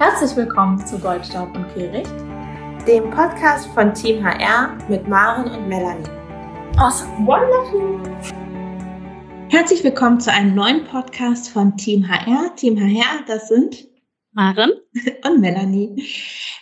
Herzlich willkommen zu Goldstaub und Kehricht, dem Podcast von Team HR mit Maren und Melanie. Awesome, wonderful! Herzlich willkommen zu einem neuen Podcast von Team HR. Team HR, das sind Maren und Melanie.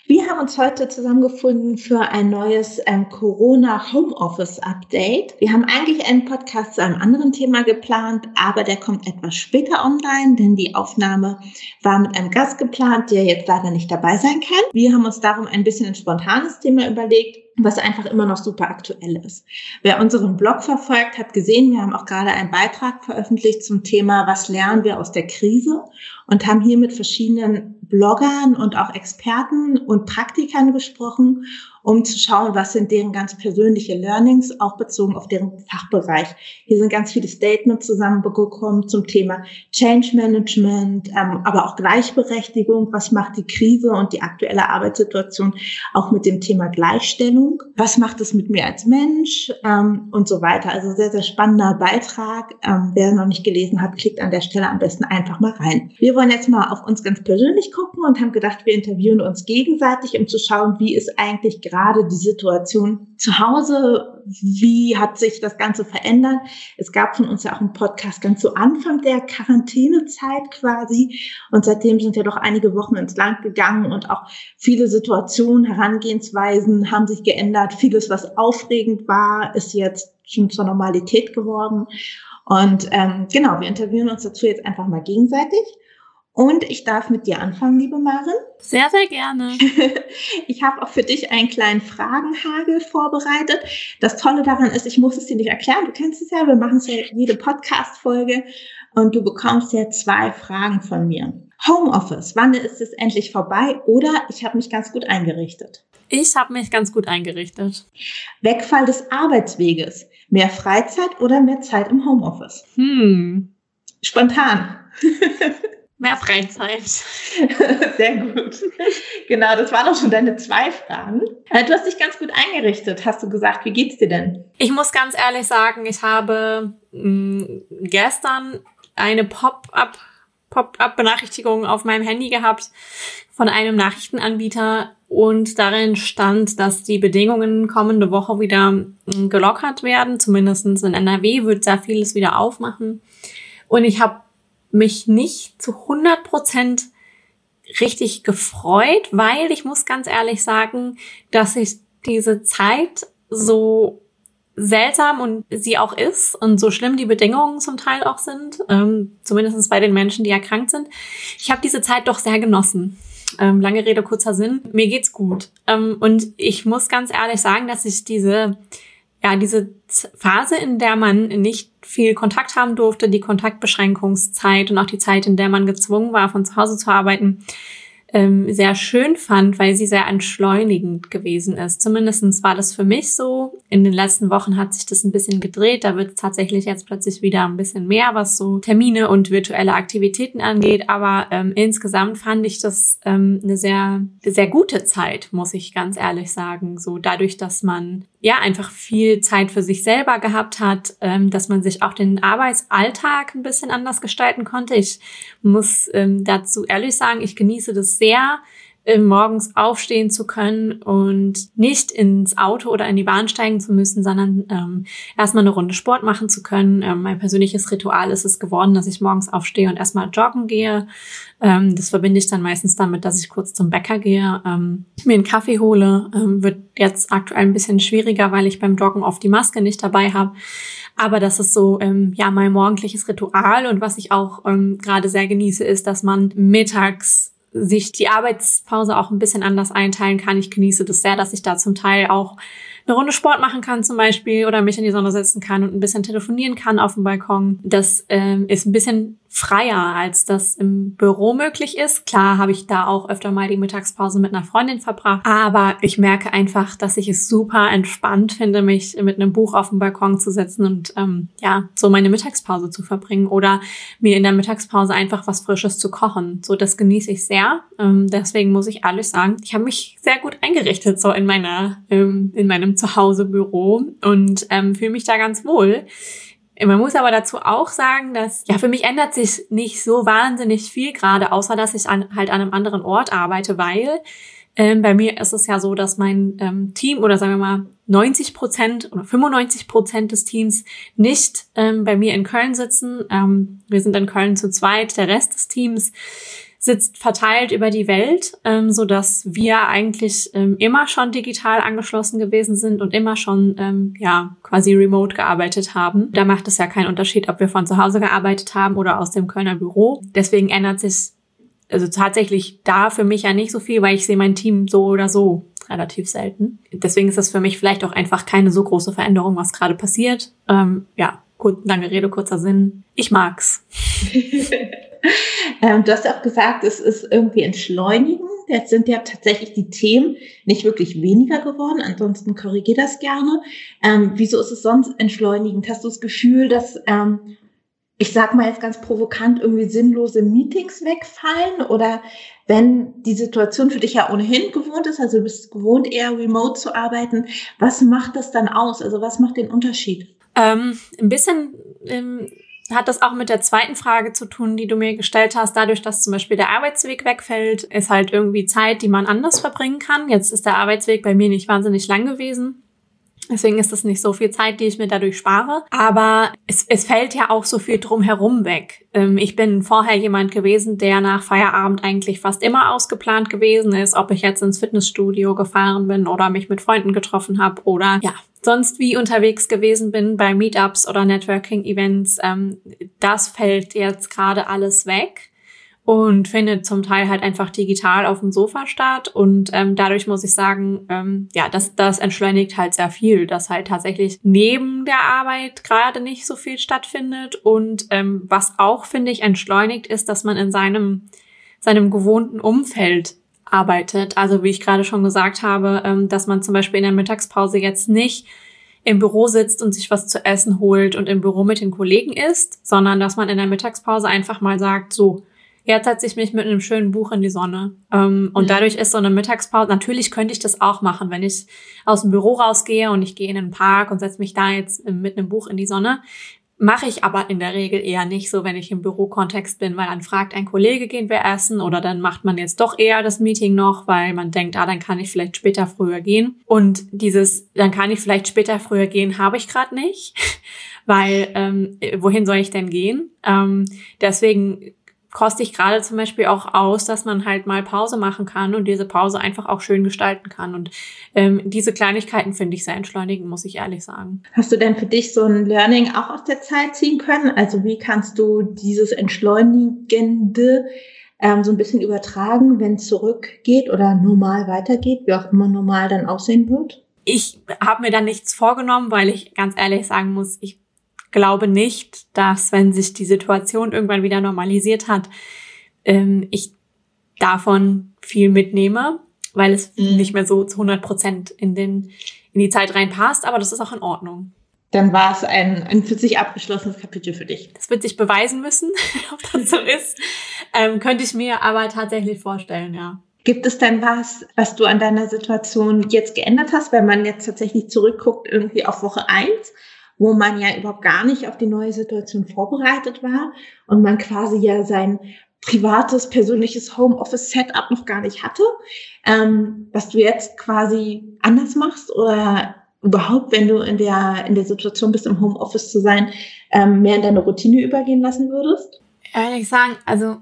Wir haben uns heute zusammengefunden für ein neues ähm, Corona Homeoffice Update. Wir haben eigentlich einen Podcast zu einem anderen Thema geplant, aber der kommt etwas später online, denn die Aufnahme war mit einem Gast geplant, der jetzt leider nicht dabei sein kann. Wir haben uns darum ein bisschen ein spontanes Thema überlegt was einfach immer noch super aktuell ist. Wer unseren Blog verfolgt, hat gesehen, wir haben auch gerade einen Beitrag veröffentlicht zum Thema, was lernen wir aus der Krise und haben hier mit verschiedenen Bloggern und auch Experten und Praktikern gesprochen um zu schauen, was sind deren ganz persönliche Learnings, auch bezogen auf deren Fachbereich. Hier sind ganz viele Statements zusammengekommen zum Thema Change Management, ähm, aber auch Gleichberechtigung. Was macht die Krise und die aktuelle Arbeitssituation auch mit dem Thema Gleichstellung? Was macht es mit mir als Mensch ähm, und so weiter? Also sehr, sehr spannender Beitrag. Ähm, wer noch nicht gelesen hat, klickt an der Stelle am besten einfach mal rein. Wir wollen jetzt mal auf uns ganz persönlich gucken und haben gedacht, wir interviewen uns gegenseitig, um zu schauen, wie ist eigentlich gerade gerade die Situation zu Hause? Wie hat sich das Ganze verändert? Es gab von uns ja auch einen Podcast ganz zu Anfang der Quarantänezeit quasi. Und seitdem sind ja doch einige Wochen ins Land gegangen und auch viele Situationen, Herangehensweisen haben sich geändert. Vieles, was aufregend war, ist jetzt schon zur Normalität geworden. Und ähm, genau, wir interviewen uns dazu jetzt einfach mal gegenseitig. Und ich darf mit dir anfangen, liebe Maren. Sehr, sehr gerne. ich habe auch für dich einen kleinen Fragenhagel vorbereitet. Das Tolle daran ist, ich muss es dir nicht erklären. Du kennst es ja, wir machen es ja jede Podcast-Folge und du bekommst ja zwei Fragen von mir. Homeoffice, wann ist es endlich vorbei? Oder ich habe mich ganz gut eingerichtet. Ich habe mich ganz gut eingerichtet. Wegfall des Arbeitsweges, mehr Freizeit oder mehr Zeit im Homeoffice? Hm. Spontan. Mehr Freizeit. Sehr gut. Genau, das waren auch schon deine zwei Fragen. Äh, du hast dich ganz gut eingerichtet, hast du gesagt. Wie geht's dir denn? Ich muss ganz ehrlich sagen, ich habe mh, mm, gestern eine Pop-up Pop-up-Benachrichtigung auf meinem Handy gehabt von einem Nachrichtenanbieter und darin stand, dass die Bedingungen kommende Woche wieder mm, gelockert werden. Zumindestens in NRW wird sehr vieles wieder aufmachen. Und ich habe mich nicht zu 100 Prozent richtig gefreut, weil ich muss ganz ehrlich sagen, dass ich diese Zeit so seltsam und sie auch ist und so schlimm die Bedingungen zum Teil auch sind, ähm, zumindest bei den Menschen, die erkrankt sind. Ich habe diese Zeit doch sehr genossen. Ähm, lange Rede, kurzer Sinn. Mir geht's gut. Ähm, und ich muss ganz ehrlich sagen, dass ich diese ja, diese Phase, in der man nicht viel Kontakt haben durfte, die Kontaktbeschränkungszeit und auch die Zeit, in der man gezwungen war, von zu Hause zu arbeiten, ähm, sehr schön fand, weil sie sehr entschleunigend gewesen ist. Zumindestens war das für mich so. In den letzten Wochen hat sich das ein bisschen gedreht. Da wird es tatsächlich jetzt plötzlich wieder ein bisschen mehr, was so Termine und virtuelle Aktivitäten angeht. Aber ähm, insgesamt fand ich das ähm, eine sehr, sehr gute Zeit, muss ich ganz ehrlich sagen. So dadurch, dass man ja einfach viel Zeit für sich selber gehabt hat, ähm, dass man sich auch den Arbeitsalltag ein bisschen anders gestalten konnte. Ich muss ähm, dazu ehrlich sagen, ich genieße das sehr, morgens aufstehen zu können und nicht ins Auto oder in die Bahn steigen zu müssen, sondern ähm, erstmal eine Runde Sport machen zu können. Ähm, mein persönliches Ritual ist es geworden, dass ich morgens aufstehe und erstmal joggen gehe. Ähm, das verbinde ich dann meistens damit, dass ich kurz zum Bäcker gehe, ähm, mir einen Kaffee hole. Ähm, wird jetzt aktuell ein bisschen schwieriger, weil ich beim Joggen oft die Maske nicht dabei habe. Aber das ist so ähm, ja mein morgendliches Ritual und was ich auch ähm, gerade sehr genieße, ist, dass man mittags sich die Arbeitspause auch ein bisschen anders einteilen kann. Ich genieße das sehr, dass ich da zum Teil auch eine Runde Sport machen kann zum Beispiel oder mich in die Sonne setzen kann und ein bisschen telefonieren kann auf dem Balkon. Das ähm, ist ein bisschen freier, als das im Büro möglich ist. Klar habe ich da auch öfter mal die Mittagspause mit einer Freundin verbracht, aber ich merke einfach, dass ich es super entspannt finde, mich mit einem Buch auf dem Balkon zu setzen und ähm, ja, so meine Mittagspause zu verbringen oder mir in der Mittagspause einfach was Frisches zu kochen. So, das genieße ich sehr. Ähm, deswegen muss ich ehrlich sagen, ich habe mich sehr gut eingerichtet so in meiner, ähm, in meinem Zuhausebüro und ähm, fühle mich da ganz wohl. Man muss aber dazu auch sagen, dass ja für mich ändert sich nicht so wahnsinnig viel gerade, außer dass ich an, halt an einem anderen Ort arbeite, weil ähm, bei mir ist es ja so, dass mein ähm, Team oder sagen wir mal 90 Prozent oder 95 Prozent des Teams nicht ähm, bei mir in Köln sitzen. Ähm, wir sind in Köln zu zweit. Der Rest des Teams sitzt verteilt über die Welt, ähm, so dass wir eigentlich ähm, immer schon digital angeschlossen gewesen sind und immer schon ähm, ja quasi remote gearbeitet haben. Da macht es ja keinen Unterschied, ob wir von zu Hause gearbeitet haben oder aus dem Kölner Büro. Deswegen ändert sich also tatsächlich da für mich ja nicht so viel, weil ich sehe mein Team so oder so relativ selten. Deswegen ist das für mich vielleicht auch einfach keine so große Veränderung, was gerade passiert. Ähm, ja, lange Rede, kurzer Sinn. Ich mag's. ähm, du hast auch gesagt, es ist irgendwie entschleunigen. Jetzt sind ja tatsächlich die Themen nicht wirklich weniger geworden. Ansonsten korrigier das gerne. Ähm, wieso ist es sonst entschleunigend? Hast du das Gefühl, dass, ähm, ich sag mal jetzt ganz provokant, irgendwie sinnlose Meetings wegfallen? Oder wenn die Situation für dich ja ohnehin gewohnt ist, also du bist gewohnt, eher remote zu arbeiten, was macht das dann aus? Also was macht den Unterschied? Ähm, ein bisschen ähm, hat das auch mit der zweiten Frage zu tun, die du mir gestellt hast. Dadurch, dass zum Beispiel der Arbeitsweg wegfällt, ist halt irgendwie Zeit, die man anders verbringen kann. Jetzt ist der Arbeitsweg bei mir nicht wahnsinnig lang gewesen. Deswegen ist das nicht so viel Zeit, die ich mir dadurch spare. Aber es, es fällt ja auch so viel drumherum weg. Ähm, ich bin vorher jemand gewesen, der nach Feierabend eigentlich fast immer ausgeplant gewesen ist, ob ich jetzt ins Fitnessstudio gefahren bin oder mich mit Freunden getroffen habe oder ja, sonst wie unterwegs gewesen bin bei Meetups oder Networking-Events. Ähm, das fällt jetzt gerade alles weg und findet zum Teil halt einfach digital auf dem Sofa statt. Und ähm, dadurch muss ich sagen, ähm, ja, das, das entschleunigt halt sehr viel, dass halt tatsächlich neben der Arbeit gerade nicht so viel stattfindet. Und ähm, was auch, finde ich, entschleunigt ist, dass man in seinem, seinem gewohnten Umfeld arbeitet. Also wie ich gerade schon gesagt habe, ähm, dass man zum Beispiel in der Mittagspause jetzt nicht im Büro sitzt und sich was zu essen holt und im Büro mit den Kollegen isst, sondern dass man in der Mittagspause einfach mal sagt, so, Jetzt setze ich mich mit einem schönen Buch in die Sonne. Ähm, und mhm. dadurch ist so eine Mittagspause, natürlich könnte ich das auch machen, wenn ich aus dem Büro rausgehe und ich gehe in den Park und setze mich da jetzt mit einem Buch in die Sonne. Mache ich aber in der Regel eher nicht so, wenn ich im Bürokontext bin, weil dann fragt ein Kollege, gehen wir essen oder dann macht man jetzt doch eher das Meeting noch, weil man denkt, ah, dann kann ich vielleicht später früher gehen. Und dieses, dann kann ich vielleicht später früher gehen, habe ich gerade nicht, weil ähm, wohin soll ich denn gehen? Ähm, deswegen koste ich gerade zum Beispiel auch aus, dass man halt mal Pause machen kann und diese Pause einfach auch schön gestalten kann. Und ähm, diese Kleinigkeiten finde ich sehr entschleunigend, muss ich ehrlich sagen. Hast du denn für dich so ein Learning auch aus der Zeit ziehen können? Also wie kannst du dieses Entschleunigende ähm, so ein bisschen übertragen, wenn es zurückgeht oder normal weitergeht, wie auch immer normal dann aussehen wird? Ich habe mir da nichts vorgenommen, weil ich ganz ehrlich sagen muss, ich glaube nicht, dass wenn sich die Situation irgendwann wieder normalisiert hat, ähm, ich davon viel mitnehme, weil es mhm. nicht mehr so zu 100 Prozent in, den, in die Zeit reinpasst, aber das ist auch in Ordnung. Dann war es ein, ein für sich abgeschlossenes Kapitel für dich. Das wird sich beweisen müssen, ob das so ist. Ähm, könnte ich mir aber tatsächlich vorstellen, ja. Gibt es denn was, was du an deiner Situation jetzt geändert hast, wenn man jetzt tatsächlich zurückguckt, irgendwie auf Woche eins? Wo man ja überhaupt gar nicht auf die neue Situation vorbereitet war und man quasi ja sein privates, persönliches Homeoffice-Setup noch gar nicht hatte, ähm, was du jetzt quasi anders machst oder überhaupt, wenn du in der, in der Situation bist, im Homeoffice zu sein, ähm, mehr in deine Routine übergehen lassen würdest? Ehrlich sagen, also.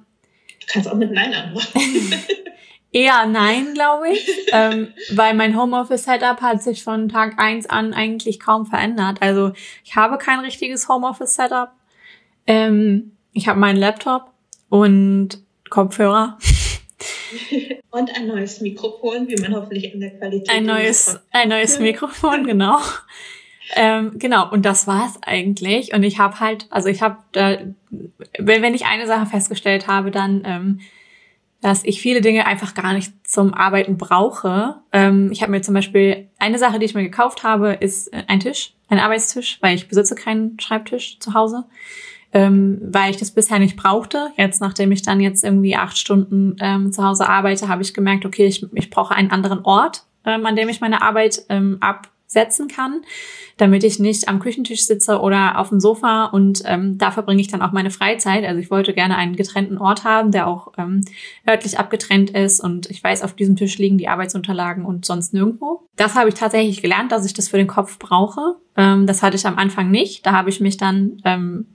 Du kannst auch mit Nein antworten. Eher nein, glaube ich, ähm, weil mein Homeoffice-Setup hat sich von Tag eins an eigentlich kaum verändert. Also ich habe kein richtiges Homeoffice-Setup. Ähm, ich habe meinen Laptop und Kopfhörer. Und ein neues Mikrofon, wie man hoffentlich in der Qualität. Ein neues, ein neues Mikrofon, genau. Ähm, genau, und das war's eigentlich. Und ich habe halt, also ich habe, äh, wenn, wenn ich eine Sache festgestellt habe, dann ähm, dass ich viele Dinge einfach gar nicht zum Arbeiten brauche. Ähm, ich habe mir zum Beispiel eine Sache, die ich mir gekauft habe, ist äh, ein Tisch, ein Arbeitstisch, weil ich besitze keinen Schreibtisch zu Hause, ähm, weil ich das bisher nicht brauchte. Jetzt, nachdem ich dann jetzt irgendwie acht Stunden ähm, zu Hause arbeite, habe ich gemerkt, okay, ich, ich brauche einen anderen Ort, ähm, an dem ich meine Arbeit ähm, ab setzen kann, damit ich nicht am Küchentisch sitze oder auf dem Sofa und ähm, da verbringe ich dann auch meine Freizeit. Also ich wollte gerne einen getrennten Ort haben, der auch ähm, örtlich abgetrennt ist und ich weiß, auf diesem Tisch liegen die Arbeitsunterlagen und sonst nirgendwo. Das habe ich tatsächlich gelernt, dass ich das für den Kopf brauche. Ähm, das hatte ich am Anfang nicht. Da habe ich mich dann ähm,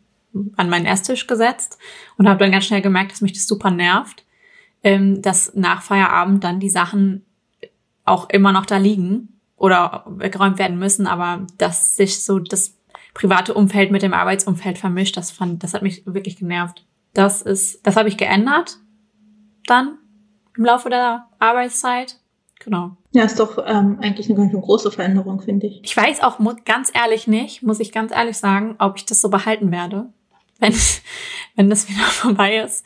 an meinen Esstisch gesetzt und habe dann ganz schnell gemerkt, dass mich das super nervt, ähm, dass nach Feierabend dann die Sachen auch immer noch da liegen oder weggeräumt werden müssen, aber dass sich so das private Umfeld mit dem Arbeitsumfeld vermischt, das fand, das hat mich wirklich genervt. Das ist, das habe ich geändert dann im Laufe der Arbeitszeit. Genau. Ja, ist doch ähm, eigentlich eine ganz große Veränderung, finde ich. Ich weiß auch ganz ehrlich nicht, muss ich ganz ehrlich sagen, ob ich das so behalten werde, wenn, wenn das wieder vorbei ist,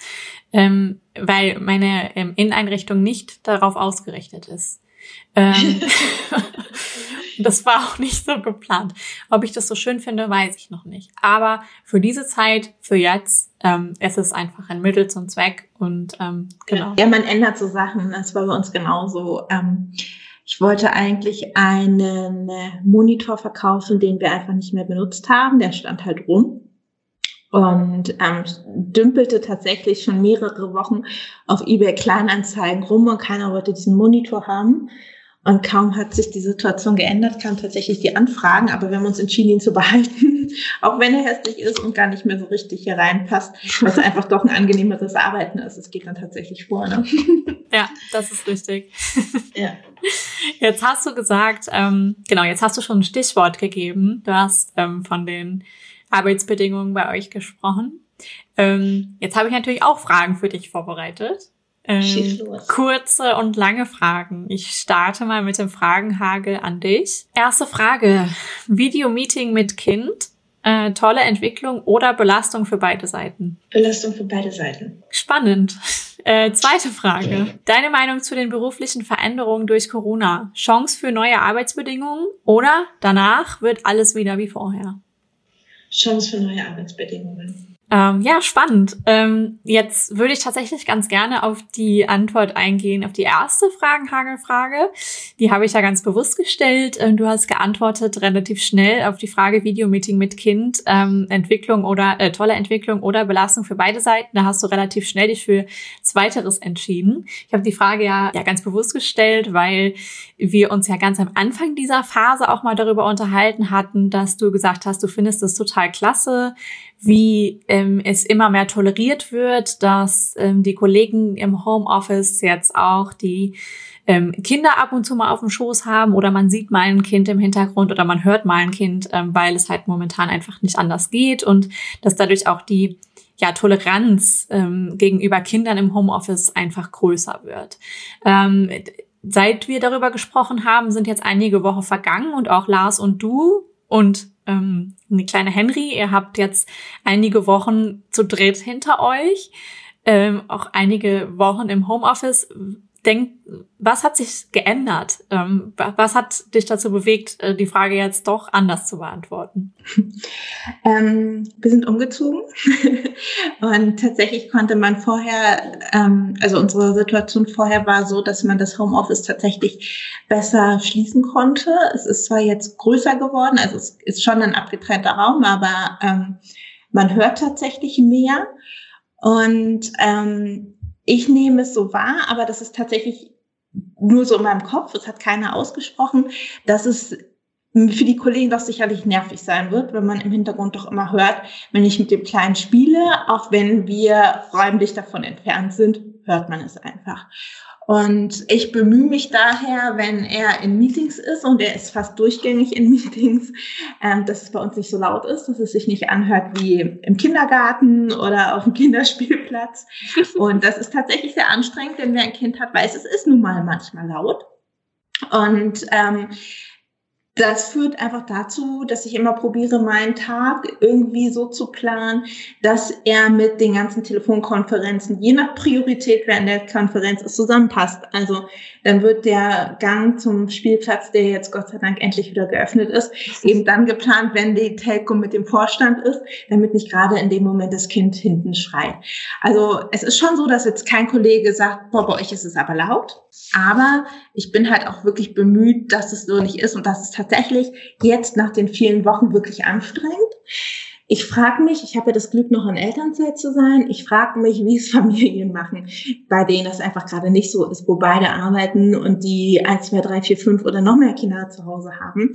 ähm, weil meine ähm, Inneneinrichtung nicht darauf ausgerichtet ist. Ähm, das war auch nicht so geplant. Ob ich das so schön finde, weiß ich noch nicht. Aber für diese Zeit, für jetzt, ähm, es ist einfach ein Mittel zum Zweck und ähm, genau. Ja, man ändert so Sachen. Das war bei uns genauso. Ähm, ich wollte eigentlich einen Monitor verkaufen, den wir einfach nicht mehr benutzt haben. Der stand halt rum und ähm, dümpelte tatsächlich schon mehrere Wochen auf eBay Kleinanzeigen rum und keiner wollte diesen Monitor haben. Und kaum hat sich die Situation geändert, kamen tatsächlich die Anfragen, aber wir haben uns entschieden, ihn zu behalten, auch wenn er hässlich ist und gar nicht mehr so richtig hier reinpasst, was einfach doch ein angenehmeres Arbeiten ist. Es geht dann tatsächlich vor. Ne? Ja, das ist richtig. Ja. Jetzt hast du gesagt, ähm, genau, jetzt hast du schon ein Stichwort gegeben. Du hast ähm, von den Arbeitsbedingungen bei euch gesprochen. Ähm, jetzt habe ich natürlich auch Fragen für dich vorbereitet. Ähm, kurze und lange Fragen. Ich starte mal mit dem Fragenhagel an dich. Erste Frage. Videomeeting mit Kind. Äh, tolle Entwicklung oder Belastung für beide Seiten? Belastung für beide Seiten. Spannend. Äh, zweite Frage. Deine Meinung zu den beruflichen Veränderungen durch Corona? Chance für neue Arbeitsbedingungen oder danach wird alles wieder wie vorher? Chance für neue Arbeitsbedingungen. Ähm, ja, spannend. Ähm, jetzt würde ich tatsächlich ganz gerne auf die Antwort eingehen, auf die erste Fragenhagelfrage. Die habe ich ja ganz bewusst gestellt. Ähm, du hast geantwortet relativ schnell auf die Frage Videomeeting mit Kind, ähm, Entwicklung oder äh, tolle Entwicklung oder Belastung für beide Seiten. Da hast du relativ schnell dich für Zweiteres entschieden. Ich habe die Frage ja, ja ganz bewusst gestellt, weil wir uns ja ganz am Anfang dieser Phase auch mal darüber unterhalten hatten, dass du gesagt hast, du findest das total klasse, wie ähm, es immer mehr toleriert wird, dass ähm, die Kollegen im Homeoffice jetzt auch die ähm, Kinder ab und zu mal auf dem Schoß haben oder man sieht mal ein Kind im Hintergrund oder man hört mal ein Kind, ähm, weil es halt momentan einfach nicht anders geht und dass dadurch auch die ja, Toleranz ähm, gegenüber Kindern im Homeoffice einfach größer wird. Ähm, seit wir darüber gesprochen haben, sind jetzt einige Wochen vergangen und auch Lars und du und ähm, eine kleine Henry, ihr habt jetzt einige Wochen zu dritt hinter euch, ähm, auch einige Wochen im Homeoffice denk, was hat sich geändert? Ähm, was hat dich dazu bewegt, äh, die Frage jetzt doch anders zu beantworten? Ähm, wir sind umgezogen und tatsächlich konnte man vorher, ähm, also unsere Situation vorher war so, dass man das Homeoffice tatsächlich besser schließen konnte. Es ist zwar jetzt größer geworden, also es ist schon ein abgetrennter Raum, aber ähm, man hört tatsächlich mehr. Und ähm, ich nehme es so wahr, aber das ist tatsächlich nur so in meinem Kopf, es hat keiner ausgesprochen, dass es für die Kollegen doch sicherlich nervig sein wird, wenn man im Hintergrund doch immer hört, wenn ich mit dem Kleinen spiele, auch wenn wir räumlich davon entfernt sind, hört man es einfach. Und ich bemühe mich daher, wenn er in Meetings ist, und er ist fast durchgängig in Meetings, ähm, dass es bei uns nicht so laut ist, dass es sich nicht anhört wie im Kindergarten oder auf dem Kinderspielplatz. Und das ist tatsächlich sehr anstrengend, denn wer ein Kind hat, weiß, es ist nun mal manchmal laut. Und ähm, das führt einfach dazu, dass ich immer probiere, meinen Tag irgendwie so zu planen, dass er mit den ganzen Telefonkonferenzen, je nach Priorität während der Konferenz, es zusammenpasst. Also dann wird der Gang zum Spielplatz, der jetzt Gott sei Dank endlich wieder geöffnet ist, eben dann geplant, wenn die Telco mit dem Vorstand ist, damit nicht gerade in dem Moment das Kind hinten schreit. Also es ist schon so, dass jetzt kein Kollege sagt, boah, bei euch ist es aber laut. Aber ich bin halt auch wirklich bemüht, dass es so nicht ist und dass es tatsächlich jetzt nach den vielen Wochen wirklich anstrengend. Ich frage mich, ich habe ja das Glück, noch in Elternzeit zu sein. Ich frage mich, wie es Familien machen, bei denen das einfach gerade nicht so ist, wo beide arbeiten und die eins, zwei, drei, vier, fünf oder noch mehr Kinder zu Hause haben.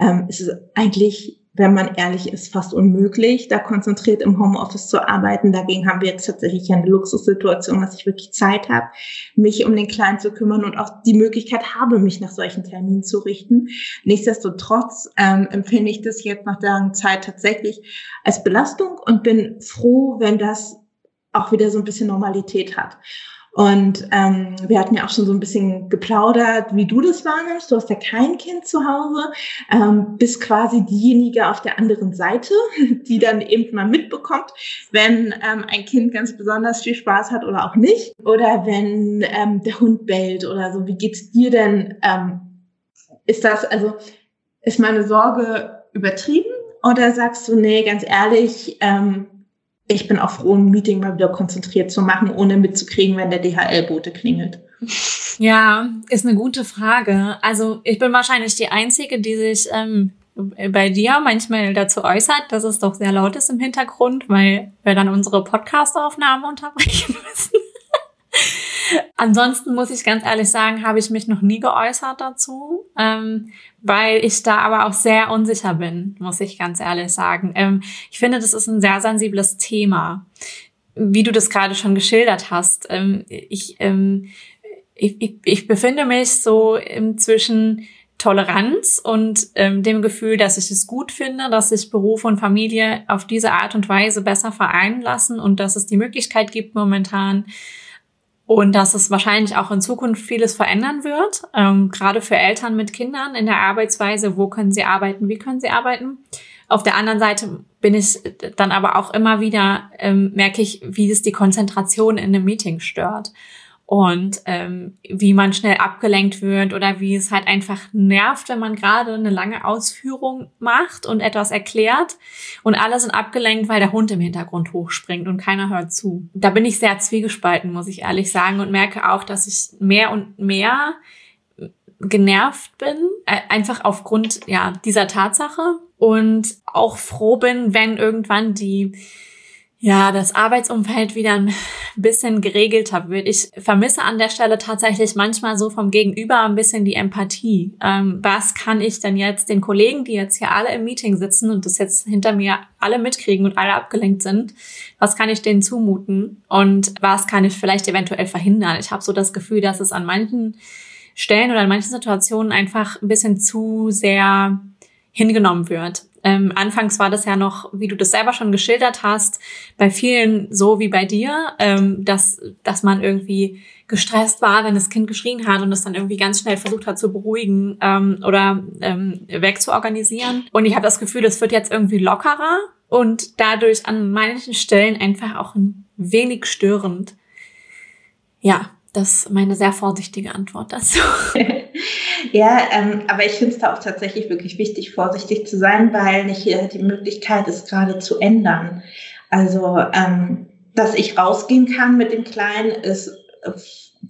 Ähm, es ist eigentlich wenn man ehrlich ist, fast unmöglich, da konzentriert im Homeoffice zu arbeiten. Dagegen haben wir jetzt tatsächlich eine Luxussituation, dass ich wirklich Zeit habe, mich um den Kleinen zu kümmern und auch die Möglichkeit habe, mich nach solchen Terminen zu richten. Nichtsdestotrotz ähm, empfinde ich das jetzt nach der Zeit tatsächlich als Belastung und bin froh, wenn das auch wieder so ein bisschen Normalität hat. Und ähm, wir hatten ja auch schon so ein bisschen geplaudert, wie du das wahrnimmst. Du hast ja kein Kind zu Hause, ähm, bist quasi diejenige auf der anderen Seite, die dann eben mal mitbekommt, wenn ähm, ein Kind ganz besonders viel Spaß hat oder auch nicht. Oder wenn ähm, der Hund bellt oder so. Wie geht's dir denn? Ähm, ist das, also, ist meine Sorge übertrieben? Oder sagst du, nee, ganz ehrlich, ähm, ich bin auch froh, ein Meeting mal wieder konzentriert zu machen, ohne mitzukriegen, wenn der DHL-Bote klingelt. Ja, ist eine gute Frage. Also ich bin wahrscheinlich die Einzige, die sich ähm, bei dir manchmal dazu äußert, dass es doch sehr laut ist im Hintergrund, weil wir dann unsere Podcast-Aufnahme unterbrechen müssen. Ansonsten muss ich ganz ehrlich sagen, habe ich mich noch nie geäußert dazu, ähm, weil ich da aber auch sehr unsicher bin, muss ich ganz ehrlich sagen. Ähm, ich finde, das ist ein sehr sensibles Thema, wie du das gerade schon geschildert hast. Ähm, ich, ähm, ich, ich, ich befinde mich so zwischen Toleranz und ähm, dem Gefühl, dass ich es gut finde, dass sich Beruf und Familie auf diese Art und Weise besser vereinen lassen und dass es die Möglichkeit gibt momentan, und dass es wahrscheinlich auch in Zukunft vieles verändern wird, ähm, gerade für Eltern mit Kindern in der Arbeitsweise, wo können sie arbeiten, wie können sie arbeiten. Auf der anderen Seite bin ich dann aber auch immer wieder, ähm, merke ich, wie es die Konzentration in einem Meeting stört und ähm, wie man schnell abgelenkt wird oder wie es halt einfach nervt, wenn man gerade eine lange Ausführung macht und etwas erklärt und alle sind abgelenkt, weil der Hund im Hintergrund hochspringt und keiner hört zu. Da bin ich sehr zwiegespalten, muss ich ehrlich sagen und merke auch, dass ich mehr und mehr genervt bin, äh, einfach aufgrund ja dieser Tatsache und auch froh bin, wenn irgendwann die ja, das Arbeitsumfeld wieder ein bisschen geregelter wird. Ich vermisse an der Stelle tatsächlich manchmal so vom Gegenüber ein bisschen die Empathie. Ähm, was kann ich denn jetzt den Kollegen, die jetzt hier alle im Meeting sitzen und das jetzt hinter mir alle mitkriegen und alle abgelenkt sind, was kann ich denen zumuten und was kann ich vielleicht eventuell verhindern? Ich habe so das Gefühl, dass es an manchen Stellen oder in manchen Situationen einfach ein bisschen zu sehr hingenommen wird. Ähm, anfangs war das ja noch, wie du das selber schon geschildert hast, bei vielen so wie bei dir, ähm, dass, dass man irgendwie gestresst war, wenn das Kind geschrien hat und es dann irgendwie ganz schnell versucht hat zu beruhigen ähm, oder ähm, wegzuorganisieren. Und ich habe das Gefühl, es wird jetzt irgendwie lockerer und dadurch an manchen Stellen einfach auch ein wenig störend. Ja, das ist meine sehr vorsichtige Antwort dazu. ja, ähm, aber ich finde es da auch tatsächlich wirklich wichtig, vorsichtig zu sein, weil nicht jeder hat die Möglichkeit, es gerade zu ändern. Also, ähm, dass ich rausgehen kann mit dem Kleinen, ist äh,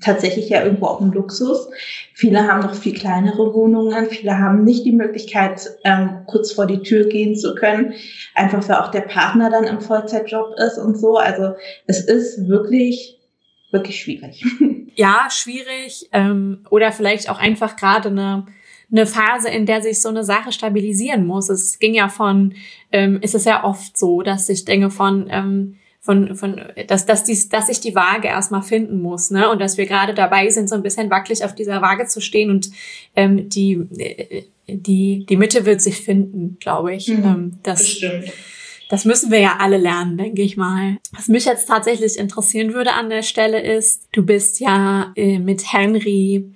tatsächlich ja irgendwo auch ein Luxus. Viele haben noch viel kleinere Wohnungen, viele haben nicht die Möglichkeit, ähm, kurz vor die Tür gehen zu können, einfach weil auch der Partner dann im Vollzeitjob ist und so. Also es ist wirklich, wirklich schwierig. ja, schwierig ähm, oder vielleicht auch einfach gerade eine eine Phase, in der sich so eine Sache stabilisieren muss. Es ging ja von, ähm, ist es ja oft so, dass sich Dinge von, ähm, von, von, dass, dass, dies, dass ich die Waage erstmal finden muss, ne? Und dass wir gerade dabei sind, so ein bisschen wackelig auf dieser Waage zu stehen und ähm, die, äh, die, die Mitte wird sich finden, glaube ich. Mhm, ähm, das, bestimmt. Das müssen wir ja alle lernen, denke ich mal. Was mich jetzt tatsächlich interessieren würde an der Stelle ist, du bist ja äh, mit Henry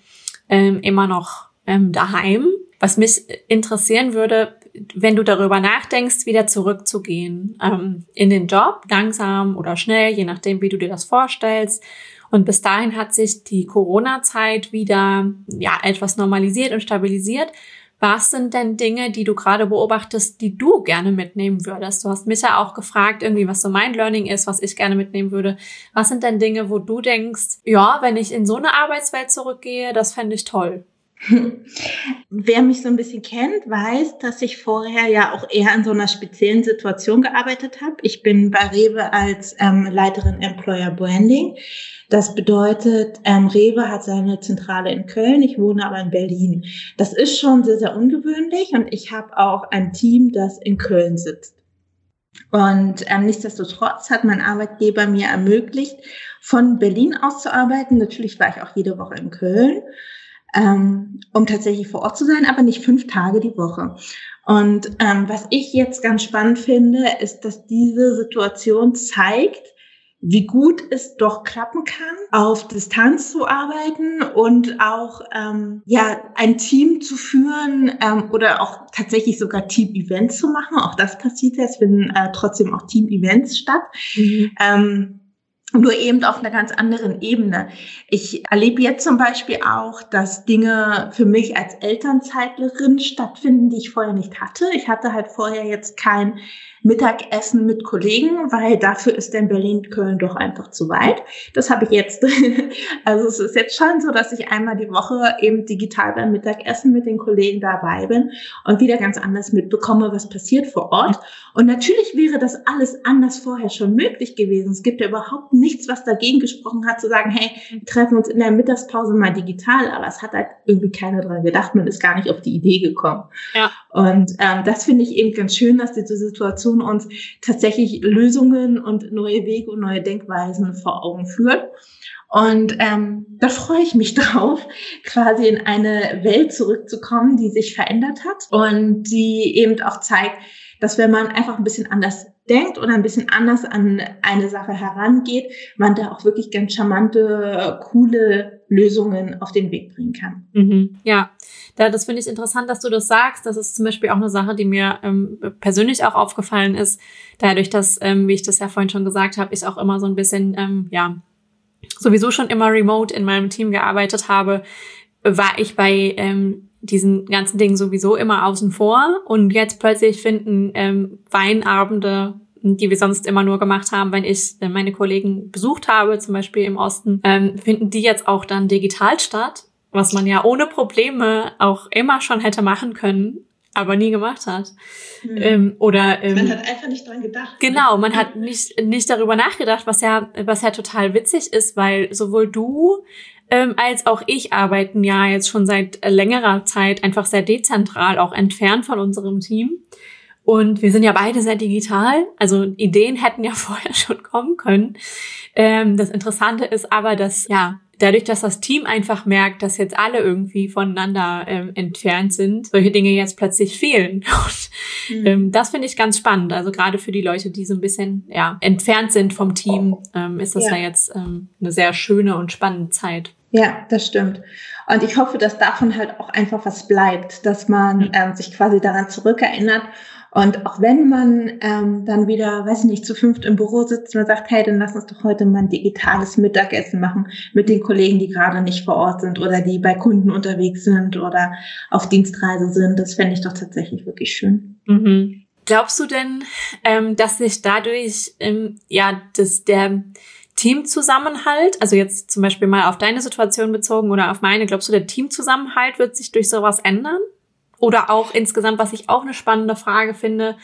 ähm, immer noch ähm, daheim. Was mich interessieren würde, wenn du darüber nachdenkst, wieder zurückzugehen ähm, in den Job, langsam oder schnell, je nachdem, wie du dir das vorstellst. Und bis dahin hat sich die Corona-Zeit wieder ja etwas normalisiert und stabilisiert. Was sind denn Dinge, die du gerade beobachtest, die du gerne mitnehmen würdest? Du hast mich ja auch gefragt, irgendwie, was so mein Learning ist, was ich gerne mitnehmen würde. Was sind denn Dinge, wo du denkst, ja, wenn ich in so eine Arbeitswelt zurückgehe, das fände ich toll? Wer mich so ein bisschen kennt, weiß, dass ich vorher ja auch eher in so einer speziellen Situation gearbeitet habe. Ich bin bei Rewe als ähm, Leiterin Employer Branding. Das bedeutet, ähm, Rewe hat seine Zentrale in Köln, ich wohne aber in Berlin. Das ist schon sehr, sehr ungewöhnlich und ich habe auch ein Team, das in Köln sitzt. Und ähm, nichtsdestotrotz hat mein Arbeitgeber mir ermöglicht, von Berlin aus zu arbeiten. Natürlich war ich auch jede Woche in Köln ähm, um tatsächlich vor Ort zu sein, aber nicht fünf Tage die Woche. Und ähm, was ich jetzt ganz spannend finde, ist, dass diese Situation zeigt, wie gut es doch klappen kann, auf Distanz zu arbeiten und auch ähm, ja ein Team zu führen ähm, oder auch tatsächlich sogar Team-Events zu machen. Auch das passiert ja. Es finden äh, trotzdem auch Team-Events statt. Mhm. Ähm, nur eben auf einer ganz anderen Ebene. Ich erlebe jetzt zum Beispiel auch, dass Dinge für mich als Elternzeitlerin stattfinden, die ich vorher nicht hatte. Ich hatte halt vorher jetzt kein Mittagessen mit Kollegen, weil dafür ist denn Berlin-Köln doch einfach zu weit. Das habe ich jetzt. Also es ist jetzt schon so, dass ich einmal die Woche eben digital beim Mittagessen mit den Kollegen dabei bin und wieder ganz anders mitbekomme, was passiert vor Ort. Und natürlich wäre das alles anders vorher schon möglich gewesen. Es gibt ja überhaupt nichts, was dagegen gesprochen hat, zu sagen, hey, treffen uns in der Mittagspause mal digital. Aber es hat halt irgendwie keiner dran gedacht. Man ist gar nicht auf die Idee gekommen. Ja. Und ähm, das finde ich eben ganz schön, dass diese Situation uns tatsächlich Lösungen und neue Wege und neue Denkweisen vor Augen führt. Und ähm, da freue ich mich drauf, quasi in eine Welt zurückzukommen, die sich verändert hat und die eben auch zeigt, dass wenn man einfach ein bisschen anders denkt oder ein bisschen anders an eine Sache herangeht, man da auch wirklich ganz charmante, coole Lösungen auf den Weg bringen kann. Mhm. Ja, da, das finde ich interessant, dass du das sagst. Das ist zum Beispiel auch eine Sache, die mir ähm, persönlich auch aufgefallen ist. Dadurch, dass, ähm, wie ich das ja vorhin schon gesagt habe, ich auch immer so ein bisschen, ähm, ja, sowieso schon immer remote in meinem Team gearbeitet habe, war ich bei ähm, diesen ganzen Dingen sowieso immer außen vor. Und jetzt plötzlich finden ähm, Weinabende, die wir sonst immer nur gemacht haben, wenn ich äh, meine Kollegen besucht habe, zum Beispiel im Osten, ähm, finden die jetzt auch dann digital statt, was man ja ohne Probleme auch immer schon hätte machen können aber nie gemacht hat. Mhm. Ähm, oder ähm, man hat einfach nicht dran gedacht. Genau, man hat nicht nicht darüber nachgedacht, was ja was ja total witzig ist, weil sowohl du ähm, als auch ich arbeiten ja jetzt schon seit längerer Zeit einfach sehr dezentral, auch entfernt von unserem Team. Und wir sind ja beide sehr digital. Also Ideen hätten ja vorher schon kommen können. Ähm, das Interessante ist aber, dass ja dadurch, dass das Team einfach merkt, dass jetzt alle irgendwie voneinander ähm, entfernt sind, solche Dinge jetzt plötzlich fehlen. Und, mhm. ähm, das finde ich ganz spannend. Also gerade für die Leute, die so ein bisschen ja entfernt sind vom Team, ähm, ist das ja, ja jetzt ähm, eine sehr schöne und spannende Zeit. Ja, das stimmt. Und ich hoffe, dass davon halt auch einfach was bleibt, dass man ähm, sich quasi daran zurückerinnert. Und auch wenn man ähm, dann wieder, weiß ich nicht, zu fünft im Büro sitzt und sagt, hey, dann lass uns doch heute mal ein digitales Mittagessen machen mit den Kollegen, die gerade nicht vor Ort sind oder die bei Kunden unterwegs sind oder auf Dienstreise sind, das fände ich doch tatsächlich wirklich schön. Mhm. Glaubst du denn, ähm, dass sich dadurch ähm, ja das der Teamzusammenhalt, also jetzt zum Beispiel mal auf deine Situation bezogen oder auf meine, glaubst du, der Teamzusammenhalt wird sich durch sowas ändern? Oder auch insgesamt, was ich auch eine spannende Frage finde,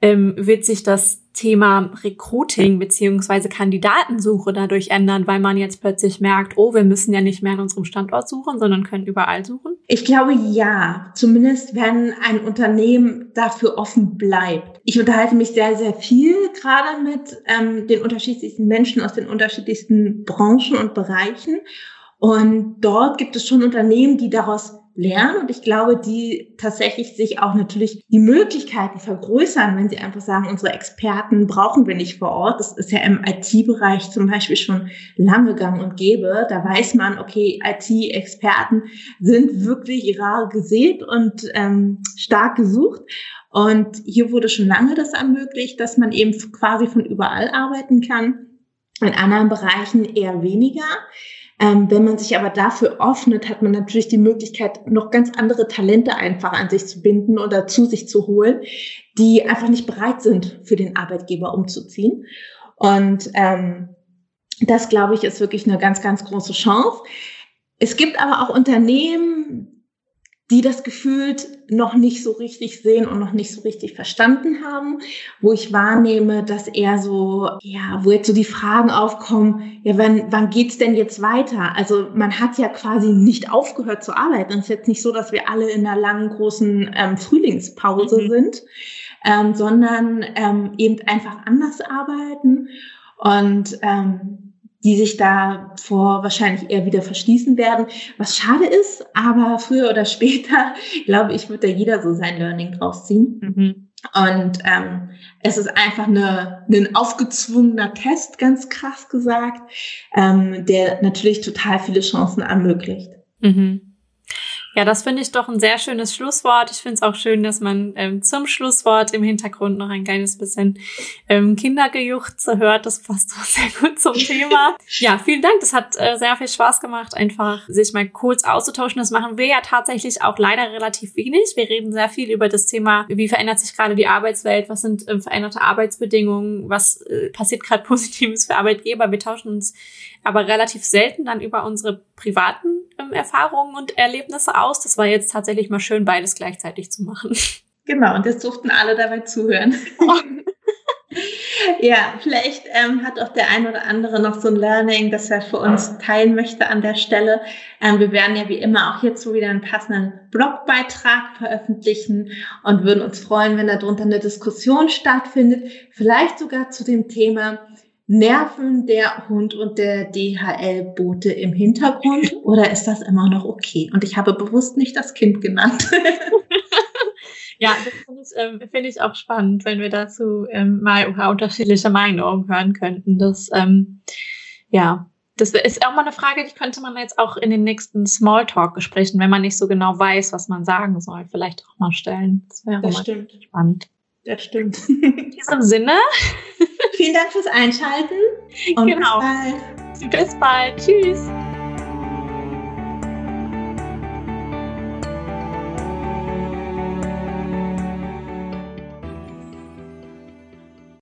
ähm, wird sich das Thema Recruiting beziehungsweise Kandidatensuche dadurch ändern, weil man jetzt plötzlich merkt, oh, wir müssen ja nicht mehr an unserem Standort suchen, sondern können überall suchen? Ich glaube ja, zumindest wenn ein Unternehmen dafür offen bleibt. Ich unterhalte mich sehr, sehr viel gerade mit ähm, den unterschiedlichsten Menschen aus den unterschiedlichsten Branchen und Bereichen. Und dort gibt es schon Unternehmen, die daraus lernen und ich glaube, die tatsächlich sich auch natürlich die Möglichkeiten vergrößern, wenn sie einfach sagen, unsere Experten brauchen wir nicht vor Ort. Das ist ja im IT-Bereich zum Beispiel schon lange gang und gäbe. Da weiß man, okay, IT-Experten sind wirklich rar gesät und ähm, stark gesucht. Und hier wurde schon lange das ermöglicht, dass man eben quasi von überall arbeiten kann. In anderen Bereichen eher weniger. Ähm, wenn man sich aber dafür öffnet, hat man natürlich die Möglichkeit, noch ganz andere Talente einfach an sich zu binden oder zu sich zu holen, die einfach nicht bereit sind, für den Arbeitgeber umzuziehen. Und ähm, das, glaube ich, ist wirklich eine ganz, ganz große Chance. Es gibt aber auch Unternehmen, die das gefühlt noch nicht so richtig sehen und noch nicht so richtig verstanden haben, wo ich wahrnehme, dass eher so, ja, wo jetzt so die Fragen aufkommen, ja, wann, wann geht's denn jetzt weiter? Also man hat ja quasi nicht aufgehört zu arbeiten. Es ist jetzt nicht so, dass wir alle in einer langen, großen ähm, Frühlingspause mhm. sind, ähm, sondern ähm, eben einfach anders arbeiten. Und ähm, die sich da vor wahrscheinlich eher wieder verschließen werden, was schade ist, aber früher oder später, glaube ich, wird da jeder so sein Learning draus ziehen. Mhm. Und ähm, es ist einfach eine, ein aufgezwungener Test, ganz krass gesagt, ähm, der natürlich total viele Chancen ermöglicht. Mhm. Ja, das finde ich doch ein sehr schönes Schlusswort. Ich finde es auch schön, dass man ähm, zum Schlusswort im Hintergrund noch ein kleines bisschen ähm, Kindergejuchze hört. Das passt auch sehr gut zum Thema. ja, vielen Dank. Das hat äh, sehr viel Spaß gemacht, einfach sich mal kurz auszutauschen. Das machen wir ja tatsächlich auch leider relativ wenig. Wir reden sehr viel über das Thema, wie verändert sich gerade die Arbeitswelt, was sind ähm, veränderte Arbeitsbedingungen, was äh, passiert gerade Positives für Arbeitgeber. Wir tauschen uns aber relativ selten dann über unsere privaten ähm, Erfahrungen und Erlebnisse aus. Das war jetzt tatsächlich mal schön, beides gleichzeitig zu machen. Genau, und jetzt durften alle dabei zuhören. ja, vielleicht ähm, hat auch der ein oder andere noch so ein Learning, das er für uns teilen möchte an der Stelle. Ähm, wir werden ja wie immer auch hierzu wieder einen passenden Blogbeitrag veröffentlichen und würden uns freuen, wenn darunter eine Diskussion stattfindet, vielleicht sogar zu dem Thema, Nerven der Hund und der DHL-Bote im Hintergrund oder ist das immer noch okay? Und ich habe bewusst nicht das Kind genannt. ja, das finde ich, ähm, find ich auch spannend, wenn wir dazu ähm, mal unterschiedliche Meinungen hören könnten. Das, ähm, ja, das ist auch mal eine Frage, die könnte man jetzt auch in den nächsten Smalltalk-Gesprächen, wenn man nicht so genau weiß, was man sagen soll, vielleicht auch mal stellen. Das wäre das stimmt. spannend. Das stimmt. In diesem Sinne. Vielen Dank fürs Einschalten. Und genau. Bis bald. Bis bald. Tschüss.